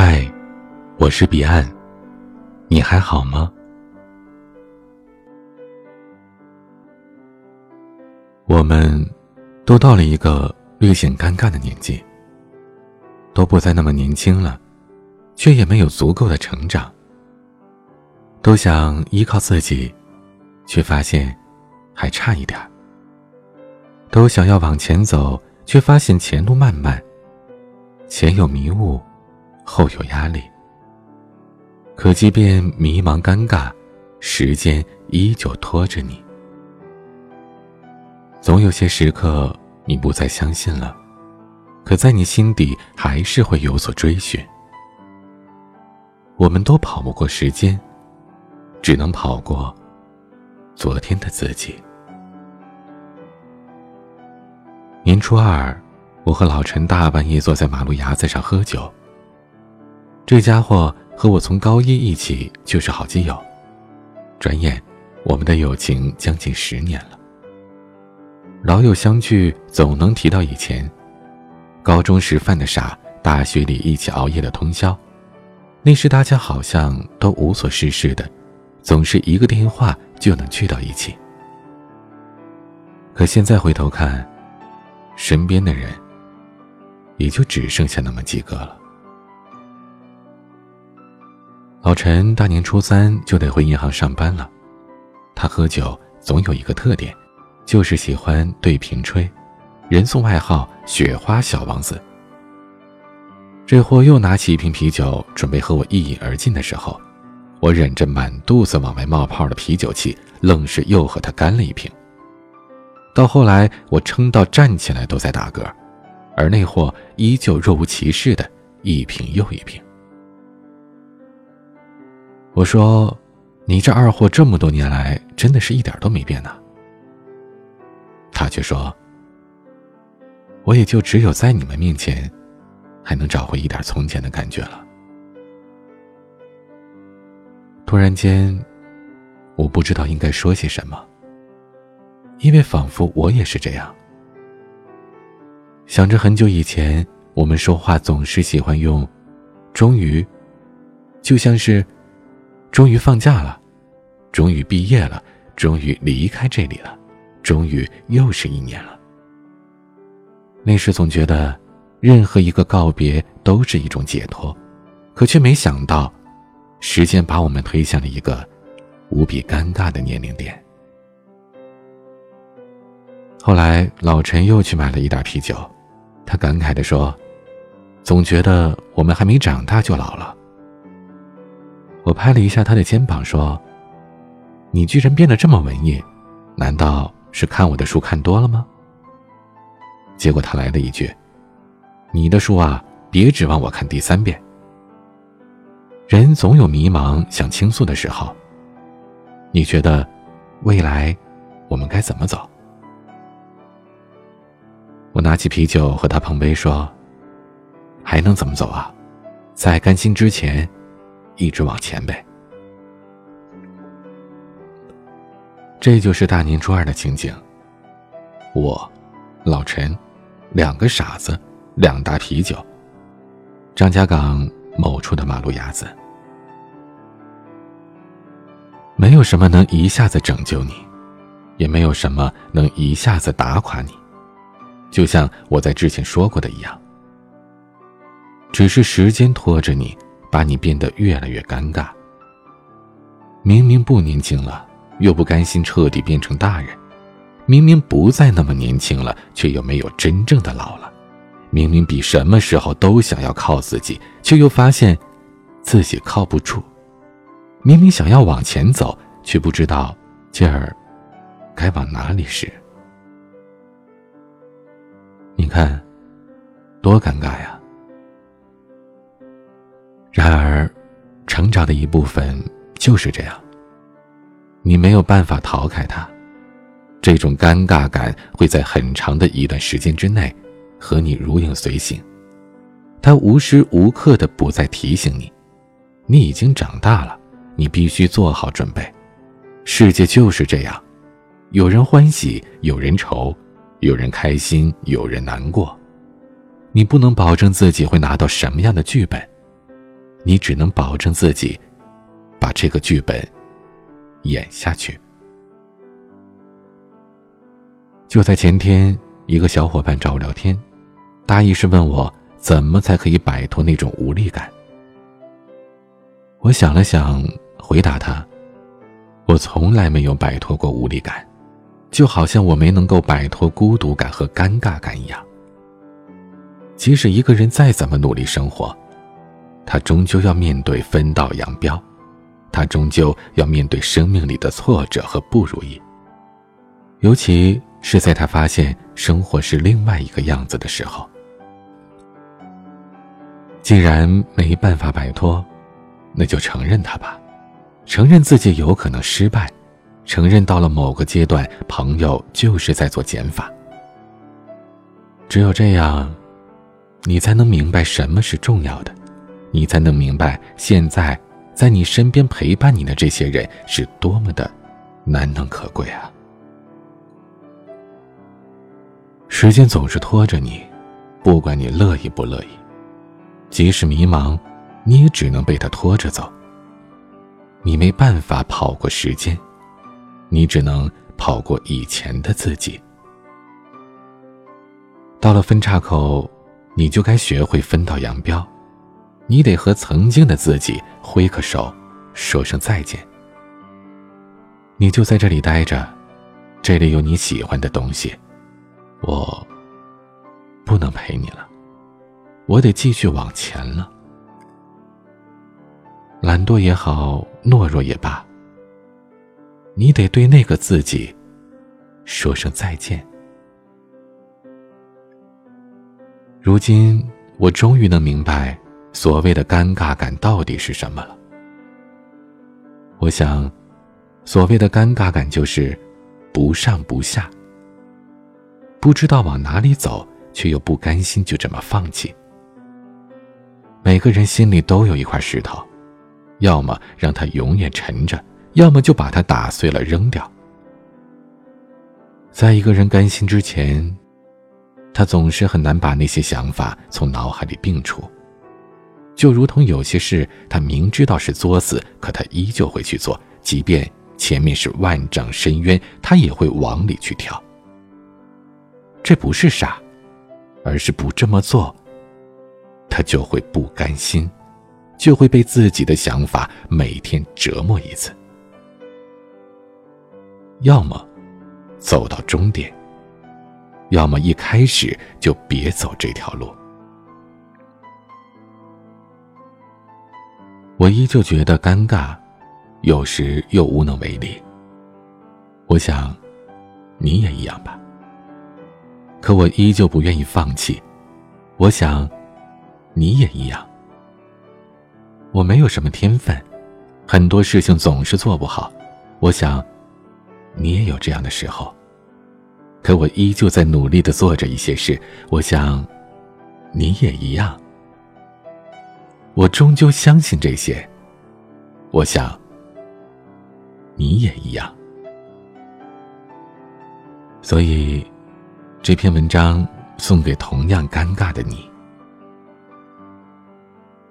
嗨，我是彼岸，你还好吗？我们都到了一个略显尴尬的年纪，都不再那么年轻了，却也没有足够的成长。都想依靠自己，却发现还差一点都想要往前走，却发现前路漫漫，前有迷雾。后有压力，可即便迷茫尴尬，时间依旧拖着你。总有些时刻，你不再相信了，可在你心底还是会有所追寻。我们都跑不过时间，只能跑过昨天的自己。年初二，我和老陈大半夜坐在马路牙子上喝酒。这家伙和我从高一一起就是好基友，转眼，我们的友情将近十年了。老友相聚总能提到以前，高中时犯的傻，大学里一起熬夜的通宵，那时大家好像都无所事事的，总是一个电话就能聚到一起。可现在回头看，身边的人，也就只剩下那么几个了。老陈大年初三就得回银行上班了，他喝酒总有一个特点，就是喜欢对瓶吹，人送外号“雪花小王子”。这货又拿起一瓶啤酒准备和我一饮而尽的时候，我忍着满肚子往外冒泡的啤酒气，愣是又和他干了一瓶。到后来，我撑到站起来都在打嗝，而那货依旧若无其事的一瓶又一瓶。我说：“你这二货这么多年来，真的是一点都没变呢。”他却说：“我也就只有在你们面前，还能找回一点从前的感觉了。”突然间，我不知道应该说些什么，因为仿佛我也是这样，想着很久以前，我们说话总是喜欢用“终于”，就像是。终于放假了，终于毕业了，终于离开这里了，终于又是一年了。那时总觉得，任何一个告别都是一种解脱，可却没想到，时间把我们推向了一个无比尴尬的年龄点。后来老陈又去买了一袋啤酒，他感慨地说：“总觉得我们还没长大就老了。”我拍了一下他的肩膀，说：“你居然变得这么文艺，难道是看我的书看多了吗？”结果他来了一句：“你的书啊，别指望我看第三遍。”人总有迷茫、想倾诉的时候。你觉得，未来，我们该怎么走？我拿起啤酒和他碰杯，说：“还能怎么走啊？在甘心之前。”一直往前呗，这就是大年初二的情景。我，老陈，两个傻子，两大啤酒。张家港某处的马路牙子，没有什么能一下子拯救你，也没有什么能一下子打垮你，就像我在之前说过的一样，只是时间拖着你。把你变得越来越尴尬。明明不年轻了，又不甘心彻底变成大人；明明不再那么年轻了，却又没有真正的老了；明明比什么时候都想要靠自己，却又发现自己靠不住；明明想要往前走，却不知道劲儿该往哪里使。你看，多尴尬呀！然而，成长的一部分就是这样。你没有办法逃开它，这种尴尬感会在很长的一段时间之内和你如影随形。它无时无刻的不再提醒你，你已经长大了，你必须做好准备。世界就是这样，有人欢喜，有人愁，有人开心，有人难过。你不能保证自己会拿到什么样的剧本。你只能保证自己把这个剧本演下去。就在前天，一个小伙伴找我聊天，大意是问我怎么才可以摆脱那种无力感。我想了想，回答他：“我从来没有摆脱过无力感，就好像我没能够摆脱孤独感和尴尬感一样。即使一个人再怎么努力生活，他终究要面对分道扬镳，他终究要面对生命里的挫折和不如意。尤其是在他发现生活是另外一个样子的时候。既然没办法摆脱。”那就承认他吧，承认自己有可能失败，承认到了某个阶段，朋友就是在做减法。只有这样，你才能明白什么是重要的，你才能明白现在在你身边陪伴你的这些人是多么的难能可贵啊！时间总是拖着你，不管你乐意不乐意，即使迷茫。你也只能被他拖着走。你没办法跑过时间，你只能跑过以前的自己。到了分岔口，你就该学会分道扬镳，你得和曾经的自己挥个手，说声再见。你就在这里待着，这里有你喜欢的东西。我不能陪你了，我得继续往前了。懒惰也好，懦弱也罢，你得对那个自己说声再见。如今，我终于能明白所谓的尴尬感到底是什么了。我想，所谓的尴尬感就是不上不下，不知道往哪里走，却又不甘心就这么放弃。每个人心里都有一块石头。要么让它永远沉着，要么就把它打碎了扔掉。在一个人甘心之前，他总是很难把那些想法从脑海里摒除。就如同有些事，他明知道是作死，可他依旧会去做，即便前面是万丈深渊，他也会往里去跳。这不是傻，而是不这么做，他就会不甘心。就会被自己的想法每天折磨一次。要么走到终点，要么一开始就别走这条路。我依旧觉得尴尬，有时又无能为力。我想，你也一样吧。可我依旧不愿意放弃。我想，你也一样。我没有什么天分，很多事情总是做不好。我想，你也有这样的时候。可我依旧在努力的做着一些事。我想，你也一样。我终究相信这些。我想，你也一样。所以，这篇文章送给同样尴尬的你。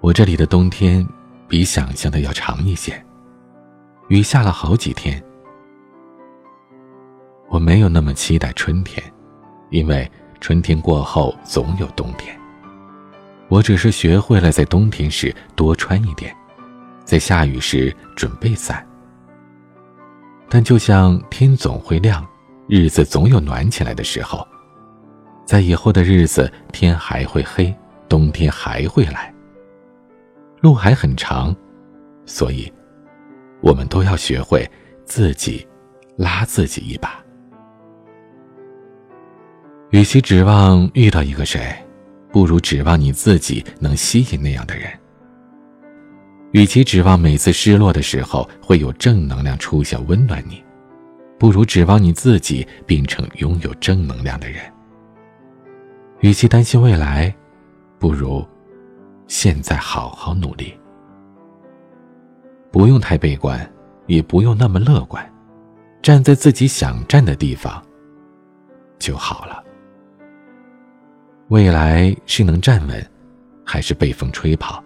我这里的冬天比想象的要长一些，雨下了好几天。我没有那么期待春天，因为春天过后总有冬天。我只是学会了在冬天时多穿一点，在下雨时准备伞。但就像天总会亮，日子总有暖起来的时候，在以后的日子，天还会黑，冬天还会来。路还很长，所以，我们都要学会自己拉自己一把。与其指望遇到一个谁，不如指望你自己能吸引那样的人。与其指望每次失落的时候会有正能量出现温暖你，不如指望你自己变成拥有正能量的人。与其担心未来，不如。现在好好努力，不用太悲观，也不用那么乐观，站在自己想站的地方就好了。未来是能站稳，还是被风吹跑？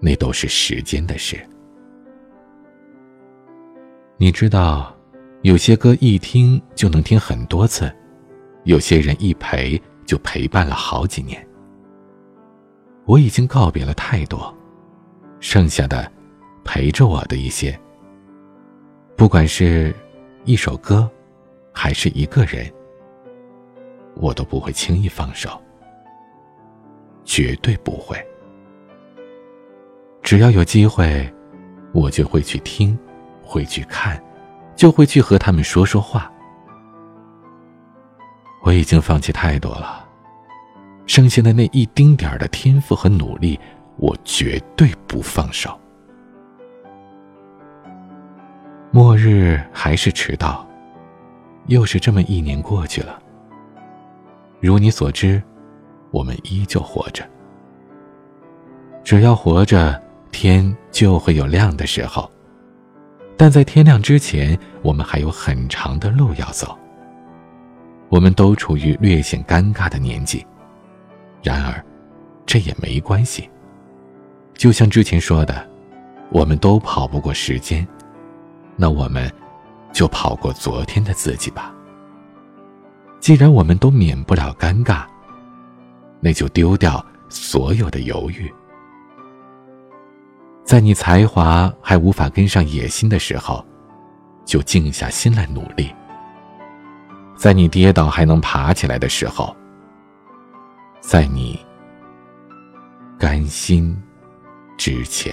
那都是时间的事。你知道，有些歌一听就能听很多次，有些人一陪就陪伴了好几年。我已经告别了太多，剩下的，陪着我的一些，不管是一首歌，还是一个人，我都不会轻易放手，绝对不会。只要有机会，我就会去听。会去看，就会去和他们说说话。我已经放弃太多了，剩下的那一丁点儿的天赋和努力，我绝对不放手。末日还是迟到，又是这么一年过去了。如你所知，我们依旧活着。只要活着，天就会有亮的时候。但在天亮之前，我们还有很长的路要走。我们都处于略显尴尬的年纪，然而，这也没关系。就像之前说的，我们都跑不过时间，那我们，就跑过昨天的自己吧。既然我们都免不了尴尬，那就丢掉所有的犹豫。在你才华还无法跟上野心的时候，就静下心来努力。在你跌倒还能爬起来的时候，在你甘心之前。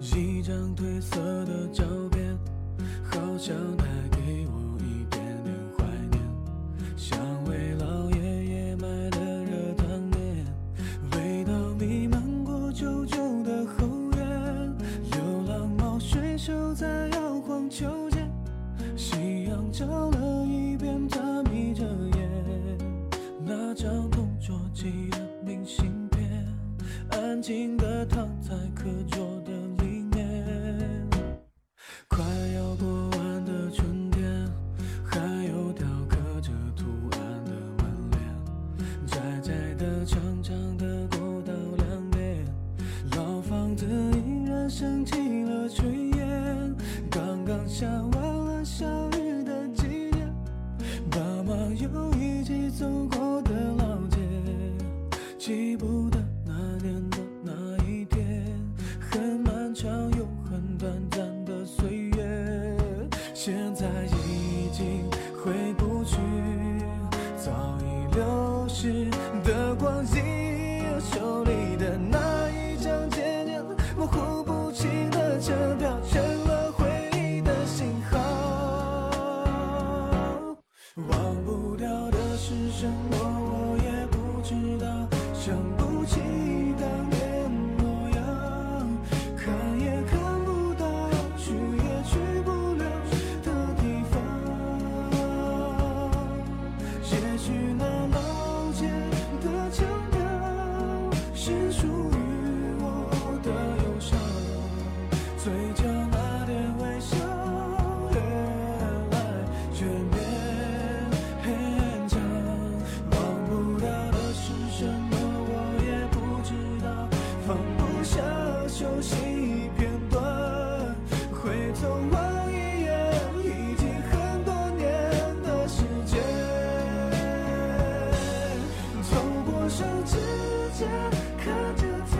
一张褪色的照片，好像带给我一点点怀念，像为老爷爷买的热汤面，味道弥漫过旧旧的后院，流浪猫睡熟在摇晃秋千，夕阳照了一遍，它眯着眼，那张同桌寄现在去那老街的腔调是属于可着